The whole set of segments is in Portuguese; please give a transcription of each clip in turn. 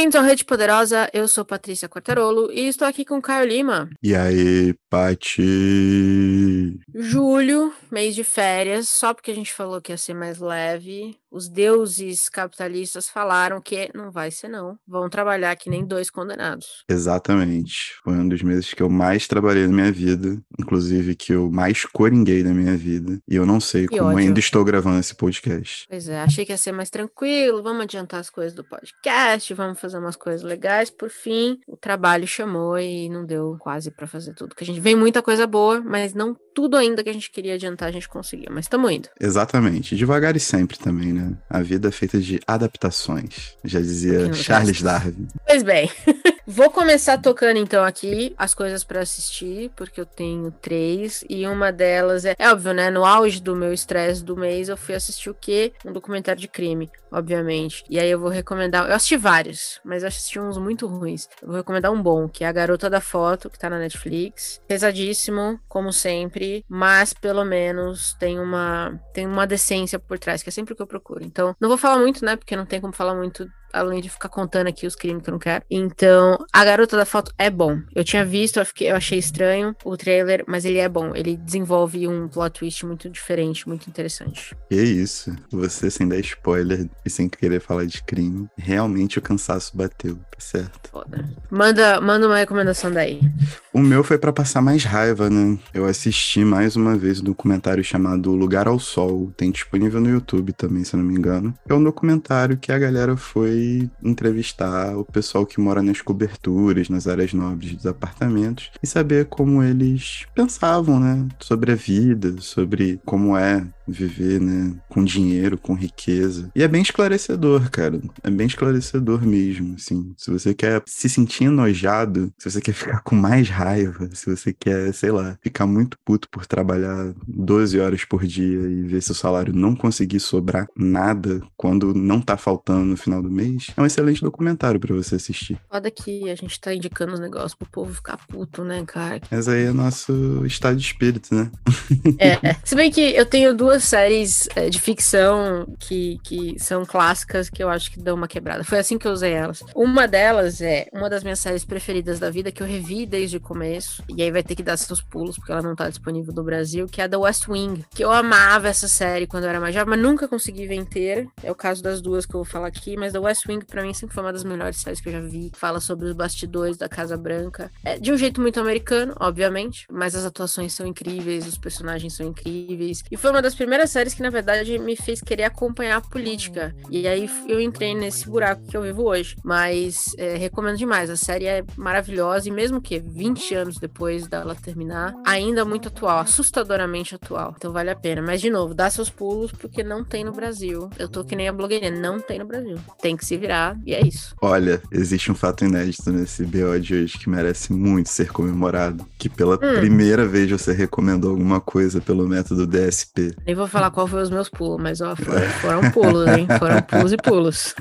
Bem-vindos ao Rede Poderosa, eu sou Patrícia Quartarolo e estou aqui com Caio Lima. E aí, Pati? Julho, mês de férias, só porque a gente falou que ia ser mais leve, os deuses capitalistas falaram que não vai ser não, vão trabalhar que nem dois condenados. Exatamente, foi um dos meses que eu mais trabalhei na minha vida, inclusive que eu mais coringuei na minha vida, e eu não sei Que como ódio. ainda estou gravando esse podcast. Pois é, achei que ia ser mais tranquilo, vamos adiantar as coisas do podcast, vamos fazer umas coisas legais. Por fim, o trabalho chamou e não deu quase pra fazer tudo. Que a gente vem muita coisa boa, mas não tudo ainda que a gente queria adiantar a gente conseguiu, mas estamos indo. Exatamente, devagar e sempre também, né? A vida é feita de adaptações, já dizia Charles. Darwin. Pois bem, vou começar tocando então aqui as coisas pra assistir, porque eu tenho três e uma delas é, é óbvio, né? No auge do meu estresse do mês, eu fui assistir o quê? Um documentário de crime, obviamente. E aí eu vou recomendar, eu assisti vários, mas eu assisti uns muito ruins. Eu vou recomendar um bom, que é A Garota da Foto, que tá na Netflix. Pesadíssimo, como sempre, mas pelo menos tem uma tem uma decência por trás, que é sempre o que eu procuro. Então, não vou falar muito, né? Porque não tem como falar muito além de ficar contando aqui os crimes que eu não quero. Então, a garota da foto é bom. Eu tinha visto, eu, fiquei- eu achei estranho o trailer, mas ele é bom. Ele desenvolve um plot twist muito diferente, muito interessante. Que isso, você sem dar spoiler e sem querer falar de crime, realmente o cansaço bateu, tá certo? Foda. Manda, manda uma recomendação daí. O meu foi pra passar mais raiva, né? Eu assisti mais uma vez um documentário chamado Lugar ao Sol. Tem disponível no YouTube também, se não me engano. É um documentário que a galera foi entrevistar o pessoal que mora nas coberturas, nas áreas nobres dos apartamentos e saber como eles pensavam, né? Sobre a vida, sobre como é viver, né? Com dinheiro, com riqueza. E é bem esclarecedor, cara. É bem esclarecedor mesmo, assim. Se você quer se sentir enojado, se você quer ficar com mais raiva, se você quer, sei lá, ficar muito puto por trabalhar 12 horas por dia e ver seu salário não conseguir sobrar nada quando não tá faltando no final do mês, é um excelente documentário pra você assistir. Foda que a gente tá indicando os negócios pro povo ficar puto, né, cara? Mas aí é nosso estado de espírito, né? É, é. Se bem que eu tenho duas séries é, de ficção que, que são clássicas que eu acho que dão uma quebrada. Foi assim que eu usei elas. Uma delas é uma das minhas séries preferidas da vida, que eu revi desde o começo. E aí vai ter que dar seus pulos, porque ela não tá disponível no Brasil, que é a The West Wing. Que eu amava essa série quando eu era mais jovem, mas nunca consegui ver inteira. É o caso das duas que eu vou falar aqui, mas The West Wing pra mim sempre foi uma das melhores séries que eu já vi. Fala sobre os bastidores da Casa Branca. É, de um jeito muito americano, obviamente, mas as atuações são incríveis, os personagens são incríveis. E foi uma das primeiras séries que, na verdade, me fez querer acompanhar a política. E aí eu entrei nesse buraco que eu vivo hoje. Mas é, recomendo demais. A série é maravilhosa e mesmo que 20 anos depois dela terminar, ainda muito atual, assustadoramente atual. Então vale a pena. Mas, de novo, dá seus pulos porque não tem no Brasil. Eu tô que nem a blogueirinha, não tem no Brasil. Tem que se virar e é isso. Olha, existe um fato inédito nesse BO de hoje que merece muito ser comemorado. Que pela primeira vez você recomendou alguma coisa pelo método DSP. Nem vou falar qual foi os meus pulos, mas ó, foram, foram pulos, hein? Foram pulos e pulos.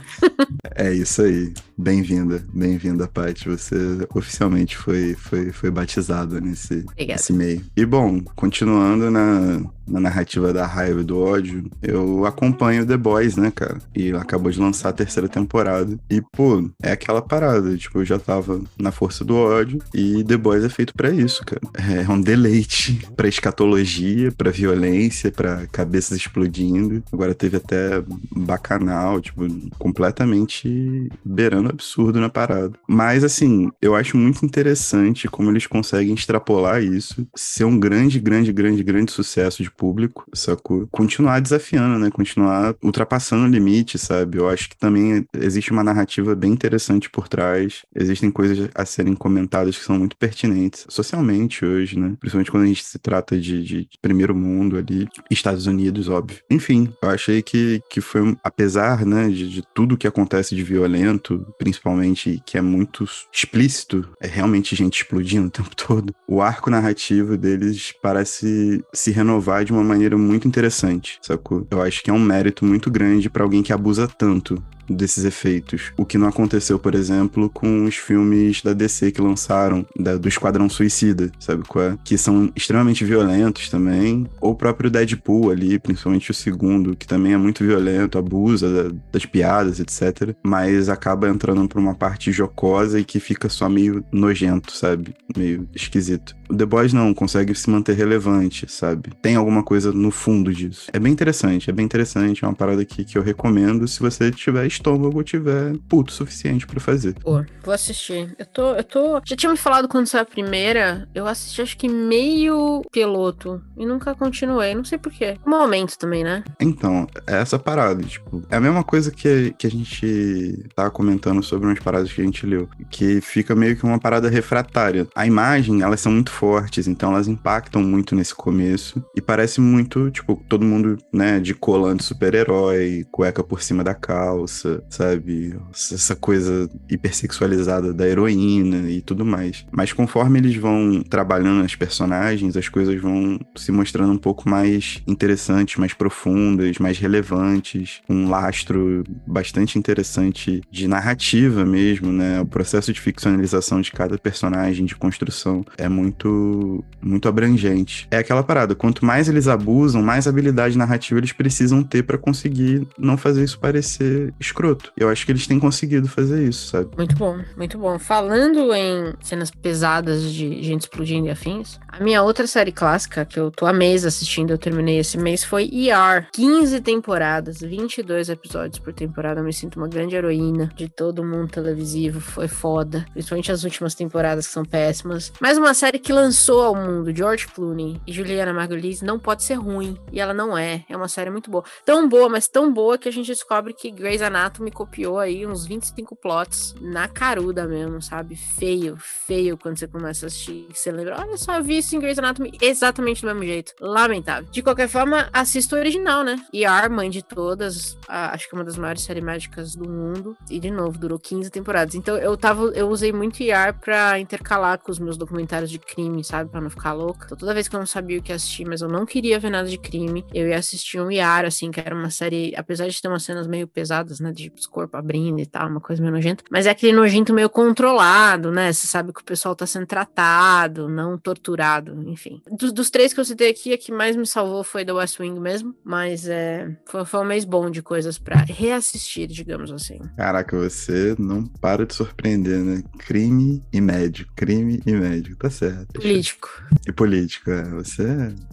É isso aí. Bem-vinda, bem-vinda, Paty. Você oficialmente foi, foi, foi batizada nesse, Obrigada. nesse meio. E bom, continuando na, na narrativa da raiva e do ódio, eu acompanho The Boys, né, cara? E acabou de lançar a terceira temporada. E, pô, é aquela parada. Tipo, eu já tava na força do ódio. E The Boys é feito pra isso, cara. É um deleite pra escatologia, pra violência, pra cabeças explodindo. Agora teve até bacanal, tipo, completamente beirando absurdo na parada. Mas, assim, eu acho muito interessante como eles conseguem extrapolar isso, ser um grande, grande, grande, grande sucesso de público, sacou? Continuar desafiando, né? Continuar ultrapassando o limite, sabe? Eu acho que também existe uma narrativa bem interessante por trás. Existem coisas a serem comentadas que são muito pertinentes socialmente hoje, né? Principalmente quando a gente se trata de, de primeiro mundo ali, Estados Unidos, óbvio. Enfim, eu achei que, que foi, apesar, né, de, de tudo que acontece de violento, principalmente, que é muito explícito, é realmente gente explodindo o tempo todo. O arco narrativo deles parece se renovar de uma maneira muito interessante, sacou? Eu acho que é um mérito muito grande pra alguém que abusa tanto desses efeitos. O que não aconteceu, por exemplo, com os filmes da DC que lançaram, da, do Esquadrão Suicida, sabe qual é? Que são extremamente violentos também. Ou o próprio Deadpool ali, principalmente o segundo, que também é muito violento, abusa da, das piadas, etc. Mas acaba entrando pra uma parte jocosa e que fica só meio nojento, sabe? Meio esquisito. O The Boys não, consegue se manter relevante, sabe? Tem alguma coisa no fundo disso. É bem interessante, é bem interessante, é uma parada aqui que eu recomendo se você tiver estômago tiver puto suficiente para fazer. Pô, vou assistir. Eu tô, eu tô. Já tinha me falado quando saiu a primeira, eu assisti acho que meio piloto e nunca continuei, não sei porquê. Um momento também, né? Então, é essa parada, tipo, é a mesma coisa que, que a gente tava comentando sobre umas paradas que a gente leu, que fica meio que uma parada refratária. A imagem, elas são muito fortes, então elas impactam muito nesse começo. E parece muito, tipo, todo mundo, né, de colante super-herói, cueca por cima da calça, sabe? Essa coisa hipersexualizada da heroína e tudo mais. Mas conforme eles vão trabalhando as personagens, as coisas vão se mostrando um pouco mais interessantes, mais profundas, mais relevantes, um lastro bastante interessante de narrativa mesmo, né? O processo de ficcionalização de cada personagem, de construção, é muito muito, abrangente. É aquela parada, quanto mais eles abusam, mais habilidade narrativa eles precisam ter para conseguir não fazer isso parecer escroto. Eu acho que eles têm conseguido fazer isso, sabe? Muito bom, muito bom. Falando em cenas pesadas de gente explodindo e afins, a minha outra série clássica, que eu tô há mês assistindo, eu terminei esse mês, foi ER. 15 temporadas, 22 episódios por temporada. Eu me sinto uma grande heroína de todo mundo televisivo. Foi foda. Principalmente as últimas temporadas que são péssimas. Mas uma série que lançou ao mundo George Clooney e Juliana Margulies não pode ser ruim. E ela não é. É uma série muito boa. Tão boa, mas tão boa que a gente descobre que Grey's Anatomy copiou aí uns 25 plots na caruda mesmo, sabe? Feio, feio quando você começa a assistir. Você lembra, olha só, eu vi isso em Grey's Anatomy exatamente do mesmo jeito. Lamentável. De qualquer forma, assista o original, né? ER, mãe de todas, a, acho que é uma das maiores séries médicas do mundo. E de novo, durou 15 temporadas. Então eu tava, eu usei muito ER pra intercalar com os meus documentários de crime sabe? Pra não ficar louca. Então, toda vez que eu não sabia o que assistir, mas eu não queria ver nada de crime, eu ia assistir um Yara, assim, que era uma série, apesar de ter umas cenas meio pesadas, né? De corpo abrindo e tal, uma coisa meio nojenta. Mas é aquele nojento meio controlado, né? Você sabe que o pessoal tá sendo tratado, não torturado, enfim. Dos, dos três que eu citei aqui, a que mais me salvou foi The West Wing mesmo, mas é, foi, foi um mês bom de coisas para reassistir, digamos assim. Caraca, você não para de surpreender, né? Crime e médico, crime e médico, tá certo. Político. E político, é. Você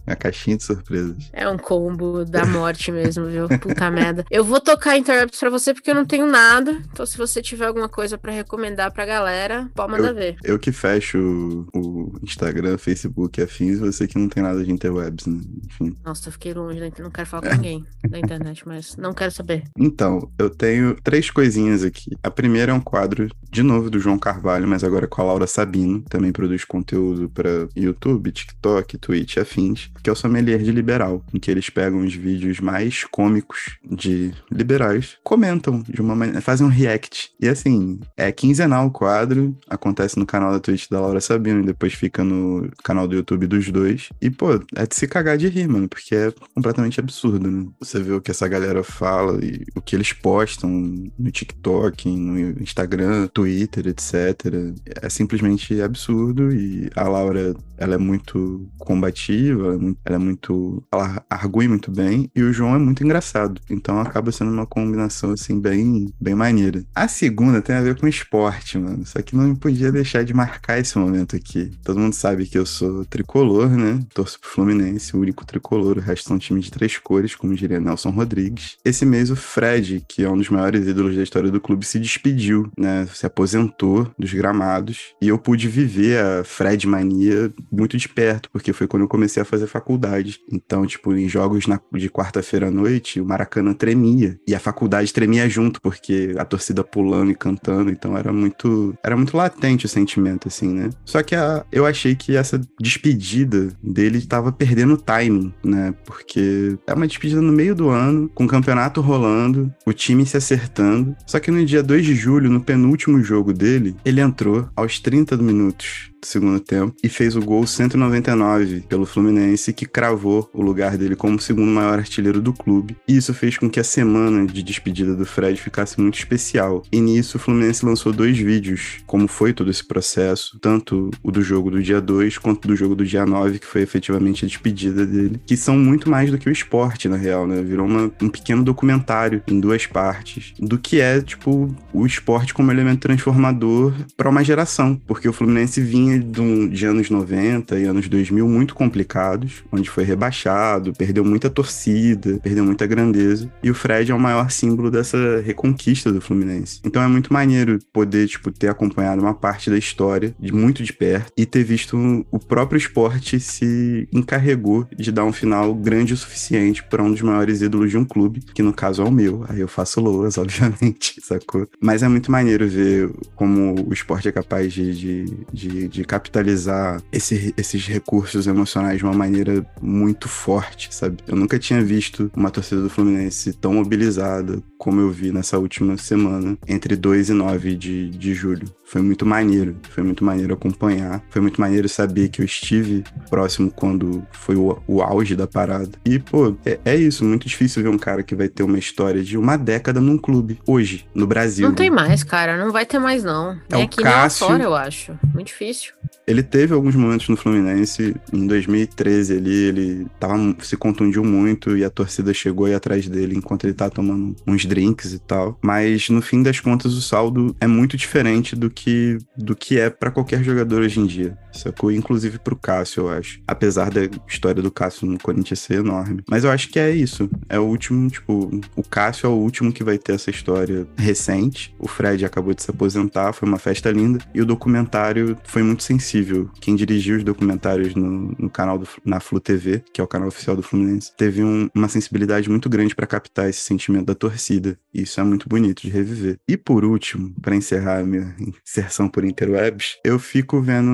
é a caixinha de surpresas. É um combo da morte mesmo, viu? Puta merda. Eu vou tocar Interrupts pra você porque eu não tenho nada. Então, se você tiver alguma coisa pra recomendar pra galera, pode mandar eu, ver. Eu que fecho o Instagram, Facebook e afins, você que não tem nada de interwebs, né? Enfim. Nossa, eu fiquei longe, né? não quero falar com ninguém da internet, mas não quero saber. Então, eu tenho três coisinhas aqui. A primeira é um quadro, de novo, do João Carvalho, mas agora com a Laura Sabino, também produz conteúdo para YouTube, TikTok, Twitch afins, que é o Sommelier de Liberal, em que eles pegam os vídeos mais cômicos de liberais, comentam de uma maneira, fazem um react. E assim, é quinzenal o quadro, acontece no canal da Twitch da Laura Sabino e depois fica no canal do YouTube dos dois. E, pô, é de se cagar de rir, mano, porque é completamente absurdo, né? Você vê o que essa galera fala e o que eles postam no TikTok, no Instagram, Twitter, etc. É simplesmente absurdo e a Laura ela é muito combativa, ela é muito. Ela argui muito bem, e o João é muito engraçado. Então acaba sendo uma combinação, assim, bem, bem maneira. A segunda tem a ver com esporte, mano. Só que não podia deixar de marcar esse momento aqui. Todo mundo sabe que eu sou tricolor, né? Torço pro Fluminense, o único tricolor. O resto são times de três cores, como diria Nelson Rodrigues. Esse mês, o Fred, que é um dos maiores ídolos da história do clube, se despediu, né? Se aposentou dos gramados. E eu pude viver a Fred mania muito de perto, porque foi quando eu comecei a fazer faculdade. Então, tipo, em jogos na, de quarta-feira à noite, o Maracanã tremia. E a faculdade tremia junto, porque a torcida pulando e cantando. Então era muito. Era muito latente o sentimento, assim, né? Só que a, eu achei que essa despedida dele estava perdendo o timing, né? Porque é uma despedida no meio do ano, com o campeonato rolando, o time se acertando. Só que no dia 2 de julho, no penúltimo jogo dele, ele entrou aos 30 minutos do segundo tempo e fez o gol 199 pelo Fluminense, que cravou o lugar dele como segundo maior artilheiro do clube. E isso fez com que a semana de despedida do Fred ficasse muito especial. E nisso o Fluminense lançou dois vídeos, como foi todo esse processo, tanto o do jogo do dia 2 quanto do jogo do dia 9, que foi efetivamente a despedida dele, que são muito mais do que o esporte, na real, né? Virou uma, um pequeno documentário em duas partes do que é, tipo, o esporte como elemento transformador para uma geração, porque o Fluminense vinha de, de anos 90 e anos 2000 muito complicados, onde foi rebaixado, perdeu muita torcida, perdeu muita grandeza, e o Fred é o maior símbolo dessa reconquista do Fluminense. Então é muito maneiro poder, tipo, ter acompanhado uma parte da história de muito de perto e ter visto o próprio esporte se encarregou de dar um final grande o suficiente para um dos maiores ídolos de um clube, que no caso é o meu. Aí eu faço loas, obviamente, sacou? Mas é muito maneiro ver como o esporte é capaz de, de, de, de capitalizar esse, esses recursos emocionais de uma maneira muito forte, sabe? Eu nunca tinha visto uma torcida do Fluminense tão mobilizada como eu vi nessa última semana, entre 2 e 9 de, de julho. Foi muito maneiro, foi muito maneiro acompanhar, foi muito maneiro saber que eu estive próximo quando foi o, o auge da parada. E, pô, é, é, isso, muito difícil ver um cara que vai ter uma história de uma década num clube, hoje, no Brasil. Não tem mais, cara, não vai ter mais não. É aqui Cássio, nem fora, eu acho. Muito difícil. Ele teve alguns momentos no Fluminense, em 2013 ali, ele tava, se contundiu muito e a torcida chegou aí atrás dele enquanto ele tá tomando uns drinks e tal. Mas no fim das contas, o saldo é muito diferente do que, do que é para qualquer jogador hoje em dia, sacou? Inclusive pro Cássio, eu acho. Apesar da história do Cássio no Corinthians ser enorme. Mas eu acho que é isso. É o último, tipo, o Cássio é o último que vai ter essa história recente. O Fred acabou de se aposentar, foi uma festa linda. E o documentário foi muito sensível. Quem dirigiu os documentários no, no canal do, na Flu TV, que é o canal oficial do Fluminense, teve um, uma sensibilidade muito grande para captar esse sentimento da torcida. E isso é muito bonito de reviver. E por último, para encerrar minha inserção por interwebs, eu fico vendo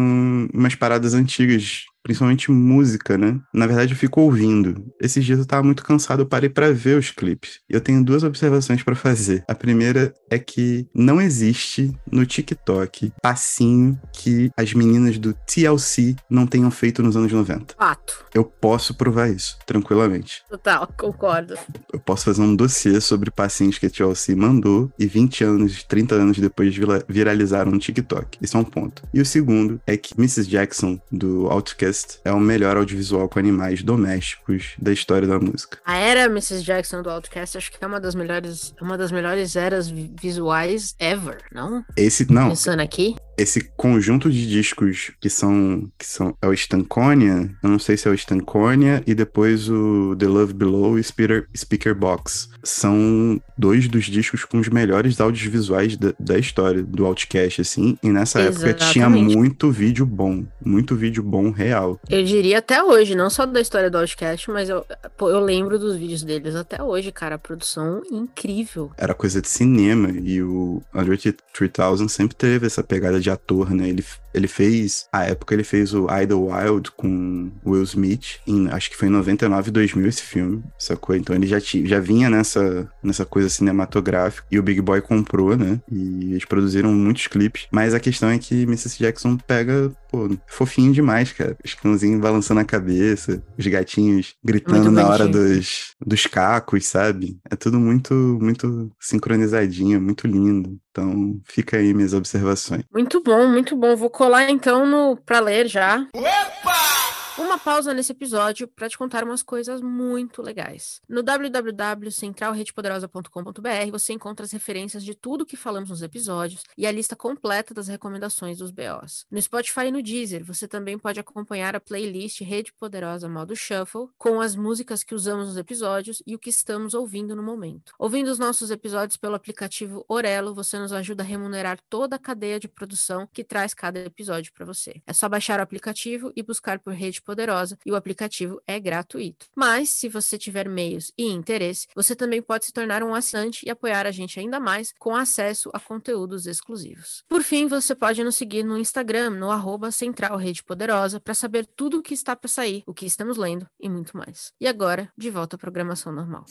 umas paradas antigas principalmente música, né? Na verdade, eu fico ouvindo. Esses dias eu tava muito cansado, eu parei para ver os clipes. E eu tenho duas observações para fazer. A primeira é que não existe no TikTok passinho que as meninas do TLC não tenham feito nos anos 90. Fato. Eu posso provar isso, tranquilamente. Total, concordo. Eu posso fazer um dossiê sobre passinhos que a TLC mandou e 20 anos, 30 anos depois viralizaram no TikTok. Isso é um ponto. E o segundo é que Mrs. Jackson, do Outcast, é o melhor audiovisual com animais domésticos da história da música. A era Mrs. Jackson do Outcast acho que é uma das melhores, uma das melhores eras visuais ever, não? Esse não. Pensando aqui esse conjunto de discos que são que são é o Stankonia, eu não sei se é o Stankonia e depois o The Love Below e Speaker, Speaker Box. São dois dos discos com os melhores audiovisuais da, da história do Outcast assim, e nessa Exatamente. época tinha muito vídeo bom, muito vídeo bom real. Eu diria até hoje, não só da história do Outcast, mas eu, pô, eu lembro dos vídeos deles até hoje, cara, a produção incrível. Era coisa de cinema e o Under 3000 sempre teve essa pegada de ator, né? Ele, ele fez, à época ele fez o Idlewild com Will Smith, em, acho que foi em 99, 2000 esse filme, sacou? Então ele já, tinha, já vinha nessa, nessa coisa cinematográfica e o Big Boy comprou, né? E eles produziram muitos clipes, mas a questão é que Mrs. Jackson pega, pô, fofinho demais, cara. Os cãozinhos balançando a cabeça, os gatinhos gritando na hora dos, dos cacos, sabe? É tudo muito, muito sincronizadinho, muito lindo. Então, fica aí minhas observações. Muito bom, muito bom. Vou colar então no para ler já. Opa! Uma pausa nesse episódio para te contar umas coisas muito legais. No www.centralredepoderosa.com.br você encontra as referências de tudo que falamos nos episódios e a lista completa das recomendações dos BOs. No Spotify e no Deezer você também pode acompanhar a playlist Rede Poderosa Modo Shuffle com as músicas que usamos nos episódios e o que estamos ouvindo no momento. Ouvindo os nossos episódios pelo aplicativo Orelo, você nos ajuda a remunerar toda a cadeia de produção que traz cada episódio para você. É só baixar o aplicativo e buscar por Rede Poderosa e o aplicativo é gratuito. Mas, se você tiver meios e interesse, você também pode se tornar um assinante e apoiar a gente ainda mais com acesso a conteúdos exclusivos. Por fim, você pode nos seguir no Instagram, no arroba Central Rede Poderosa, para saber tudo o que está para sair, o que estamos lendo e muito mais. E agora, de volta à programação normal.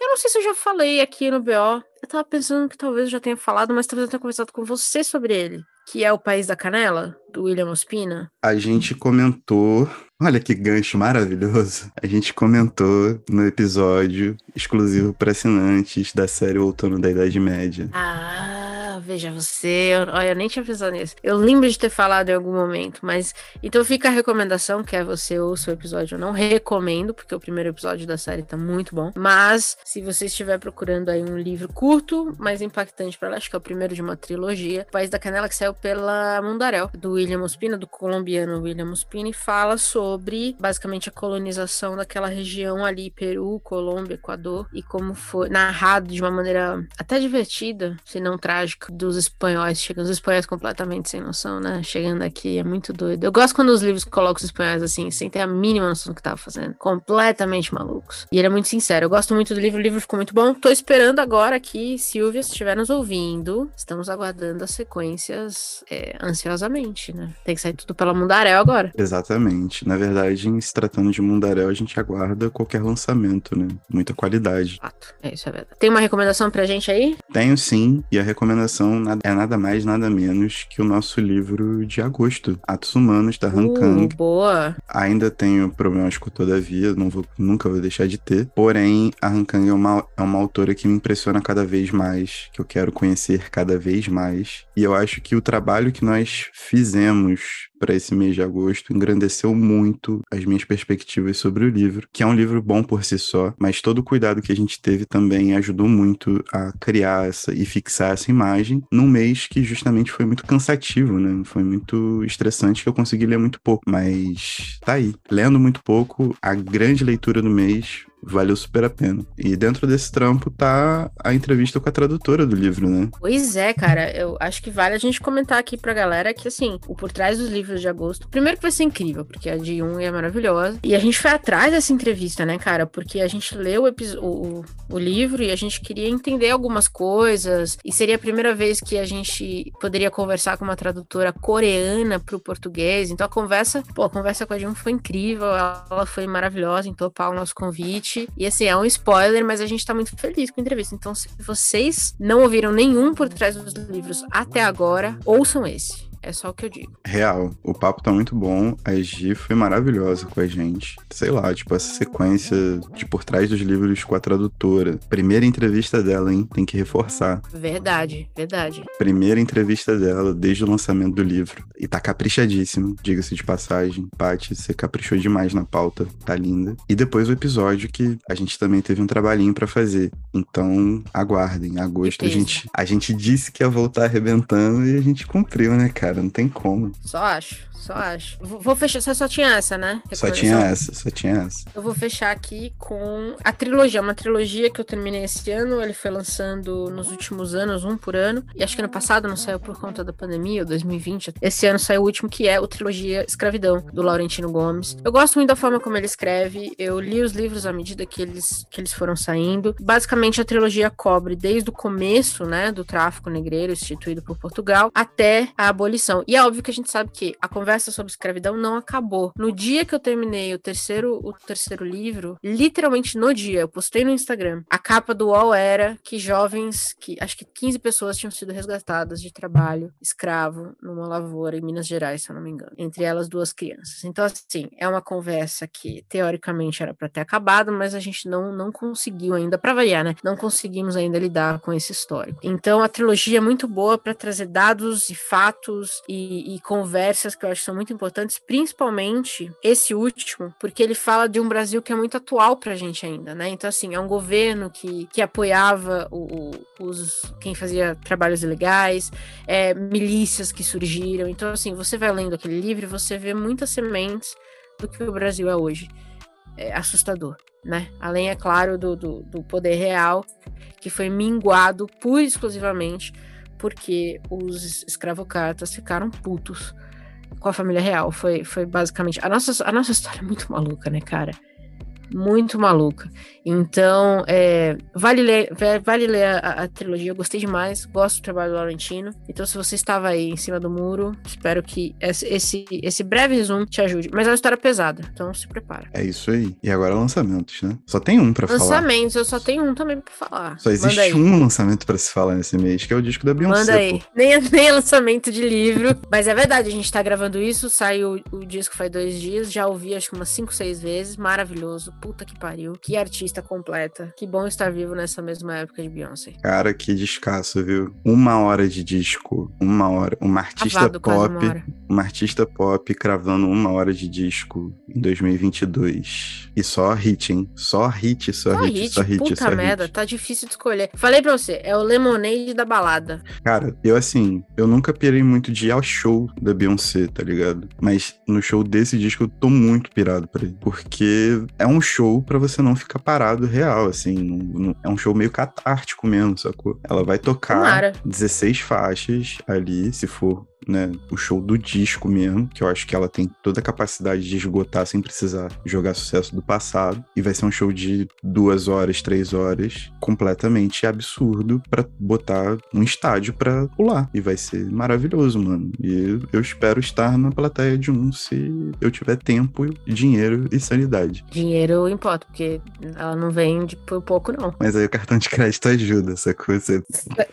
Eu não sei se eu já falei aqui no BO. Eu tava pensando que talvez eu já tenha falado, mas talvez eu tenha conversado com você sobre ele. Que é O País da Canela, do William Ospina? A gente comentou. Olha que gancho maravilhoso. A gente comentou no episódio exclusivo para assinantes da série Outono da Idade Média. Ah veja você. Olha, eu nem tinha pensado nisso. Eu lembro de ter falado em algum momento, mas. Então fica a recomendação, que é você ouça o episódio. Eu não recomendo, porque o primeiro episódio da série tá muito bom. Mas, se você estiver procurando aí um livro curto, mas impactante para lá, acho que é o primeiro de uma trilogia. O País da Canela, que saiu pela Mundarel, do William Ospina, do colombiano William Ospina, e fala sobre basicamente a colonização daquela região ali, Peru, Colômbia, Equador, e como foi narrado de uma maneira até divertida, se não trágica, dos espanhóis, chegando os espanhóis completamente sem noção, né? Chegando aqui, é muito doido. Eu gosto quando os livros colocam os espanhóis assim, sem ter a mínima noção do que tava fazendo. Completamente malucos. E ele é muito sincero. Eu gosto muito do livro, o livro ficou muito bom. Tô esperando agora que Silvia, se estiver nos ouvindo, estamos aguardando as sequências é, ansiosamente, né? Tem que sair tudo pela Mundaréu agora. Exatamente. Na verdade, em se tratando de Mundaréu, a gente aguarda qualquer lançamento, né? Muita qualidade. Fato. É isso, é verdade. Tem uma recomendação pra gente aí? Tenho sim, e a recomendação é nada mais, nada menos que o nosso livro de agosto, Atos Humanos, da Han Kang. Uh, boa! Ainda tenho problemas com Todavia, não vou, nunca vou deixar de ter. Porém, a Han Kang é uma, é uma autora que me impressiona cada vez mais, que eu quero conhecer cada vez mais. E eu acho que o trabalho que nós fizemos para esse mês de agosto engrandeceu muito as minhas perspectivas sobre o livro, que é um livro bom por si só, mas todo o cuidado que a gente teve também ajudou muito a criar essa e fixar essa imagem num mês que justamente foi muito cansativo, né? Foi muito estressante que eu consegui ler muito pouco, mas tá aí, lendo muito pouco, a grande leitura do mês valeu super a pena. E dentro desse trampo tá a entrevista com a tradutora do livro, né? Pois é, cara. Eu acho que vale a gente comentar aqui pra galera que, assim, o Por Trás dos Livros de Agosto, primeiro que vai ser incrível, porque a de Jung é maravilhosa. E a gente foi atrás dessa entrevista, né, cara? Porque a gente leu o, o, o livro e a gente queria entender algumas coisas. E seria a primeira vez que a gente poderia conversar com uma tradutora coreana pro português. Então a conversa, pô, a conversa com a Jung foi incrível. Ela foi maravilhosa em topar o nosso convite. E assim, é um spoiler, mas a gente tá muito feliz com a entrevista. Então, se vocês não ouviram nenhum por trás dos livros até agora, ouçam esse. É só o que eu digo. Real. O papo tá muito bom. A Gi foi maravilhosa com a gente. Sei lá, tipo, essa sequência de por trás dos livros com a tradutora. Primeira entrevista dela, hein? Tem que reforçar. Verdade, verdade. Primeira entrevista dela desde o lançamento do livro. E tá caprichadíssimo, diga-se de passagem. Paty, você caprichou demais na pauta. Tá linda. E depois o episódio que a gente também teve um trabalhinho para fazer. Então, aguardem. Agosto a gente, a gente disse que ia voltar arrebentando e a gente cumpriu, né, cara? Cara, não tem como. Só acho. Só acho. Vou fechar. Só, só tinha essa, né? Só tinha essa, só tinha essa. Eu vou fechar aqui com a trilogia. Uma trilogia que eu terminei esse ano. Ele foi lançando nos últimos anos, um por ano. E acho que ano passado não saiu por conta da pandemia, ou 2020. Esse ano saiu o último, que é o trilogia Escravidão, do Laurentino Gomes. Eu gosto muito da forma como ele escreve. Eu li os livros à medida que eles, que eles foram saindo. Basicamente, a trilogia cobre desde o começo, né, do tráfico negreiro instituído por Portugal até a abolição. E é óbvio que a gente sabe que a conversa conversa sobre escravidão não acabou. No dia que eu terminei o terceiro, o terceiro livro, literalmente no dia, eu postei no Instagram. A capa do UOL era que jovens, que acho que 15 pessoas tinham sido resgatadas de trabalho escravo numa lavoura em Minas Gerais, se eu não me engano. Entre elas duas crianças. Então, assim, é uma conversa que teoricamente era para ter acabado, mas a gente não, não conseguiu ainda, para variar, né? Não conseguimos ainda lidar com esse histórico. Então, a trilogia é muito boa para trazer dados e fatos e, e conversas que eu acho são muito importantes, principalmente esse último, porque ele fala de um Brasil que é muito atual pra gente ainda, né? Então, assim, é um governo que, que apoiava o, os, quem fazia trabalhos ilegais, é, milícias que surgiram. Então, assim, você vai lendo aquele livro, você vê muitas sementes do que o Brasil é hoje. É assustador, né? Além, é claro, do, do, do poder real, que foi minguado pura e exclusivamente porque os escravocratas ficaram putos com a família real. Foi, foi basicamente. A nossa, a nossa história é muito maluca, né, cara? Muito maluca. Então, é, vale ler, vale ler a, a, trilogia, eu gostei demais, gosto do trabalho do Laurentino. Então, se você estava aí em cima do muro, espero que esse, esse, breve resumo te ajude. Mas é uma história pesada, então se prepara. É isso aí. E agora lançamentos, né? Só tem um pra lançamentos, falar. Lançamentos, eu só tenho um também pra falar. Só existe um lançamento pra se falar nesse mês, que é o disco da Beyoncé. Manda aí. Nem, é, nem é lançamento de livro, mas é verdade, a gente tá gravando isso, saiu o, o disco faz dois dias, já ouvi acho que umas cinco, seis vezes, maravilhoso, puta que pariu, que artista completa. Que bom estar vivo nessa mesma época de Beyoncé. Cara, que descasso, viu? Uma hora de disco, uma hora. Uma artista Avado, pop, uma, uma, artista pop cravando uma hora de disco em 2022. E só hit, hein? Só hit, só, só hit, hit, só hit, Puta só merda, hit. tá difícil de escolher. Falei pra você, é o Lemonade da balada. Cara, eu assim, eu nunca pirei muito de ir ao show da Beyoncé, tá ligado? Mas no show desse disco eu tô muito pirado pra ir. Porque é um show para você não ficar parado real, assim. Não, não, é um show meio catártico mesmo, sacou? Ela vai tocar Tomara. 16 faixas ali, se for né, o show do disco mesmo, que eu acho que ela tem toda a capacidade de esgotar sem precisar jogar sucesso do passado. E vai ser um show de duas horas, três horas, completamente absurdo para botar um estádio para pular. E vai ser maravilhoso, mano. E eu espero estar na plateia de um se eu tiver tempo, dinheiro e sanidade. Dinheiro importa, porque ela não vende por pouco, não. Mas aí o cartão de crédito ajuda, essa coisa.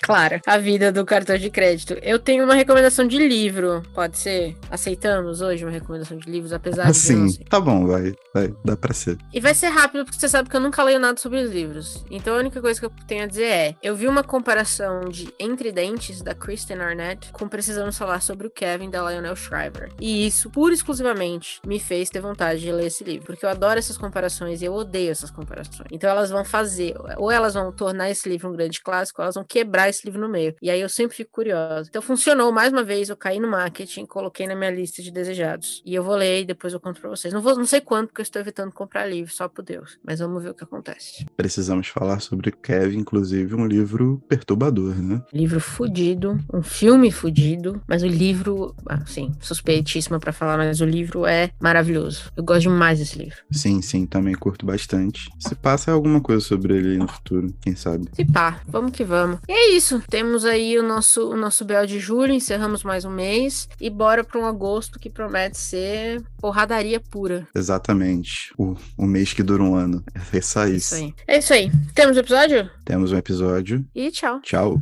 Claro, a vida do cartão de crédito. Eu tenho uma recomendação de livro, pode ser? Aceitamos hoje uma recomendação de livros, apesar de. Sim, tá bom, vai, vai, dá pra ser. E vai ser rápido, porque você sabe que eu nunca leio nada sobre os livros. Então a única coisa que eu tenho a dizer é: eu vi uma comparação de Entre Dentes, da Kristen Arnett, com Precisamos Falar sobre o Kevin, da Lionel Shriver. E isso, pura e exclusivamente, me fez ter vontade de ler esse livro, porque eu adoro essas comparações e eu odeio essas comparações. Então elas vão fazer, ou elas vão tornar esse livro um grande clássico, ou elas vão quebrar esse livro no meio. E aí eu sempre fico curiosa. Então funcionou mais uma vez eu caí no marketing, coloquei na minha lista de desejados. E eu vou ler e depois eu conto pra vocês. Não, vou, não sei quanto, porque eu estou evitando comprar livro, só por Deus. Mas vamos ver o que acontece. Precisamos falar sobre Kevin, inclusive, um livro perturbador, né? Livro fudido, um filme fudido, mas o livro, assim, suspeitíssima para falar, mas o livro é maravilhoso. Eu gosto demais desse livro. Sim, sim, também curto bastante. Se passa alguma coisa sobre ele no futuro, quem sabe? Se pá, vamos que vamos. E é isso. Temos aí o nosso, o nosso Bel de julho, encerramos mais um mês e bora para um agosto que promete ser porradaria pura. Exatamente. O, o mês que dura um ano. É só isso. isso aí. É isso aí. Temos um episódio? Temos um episódio. E tchau. Tchau.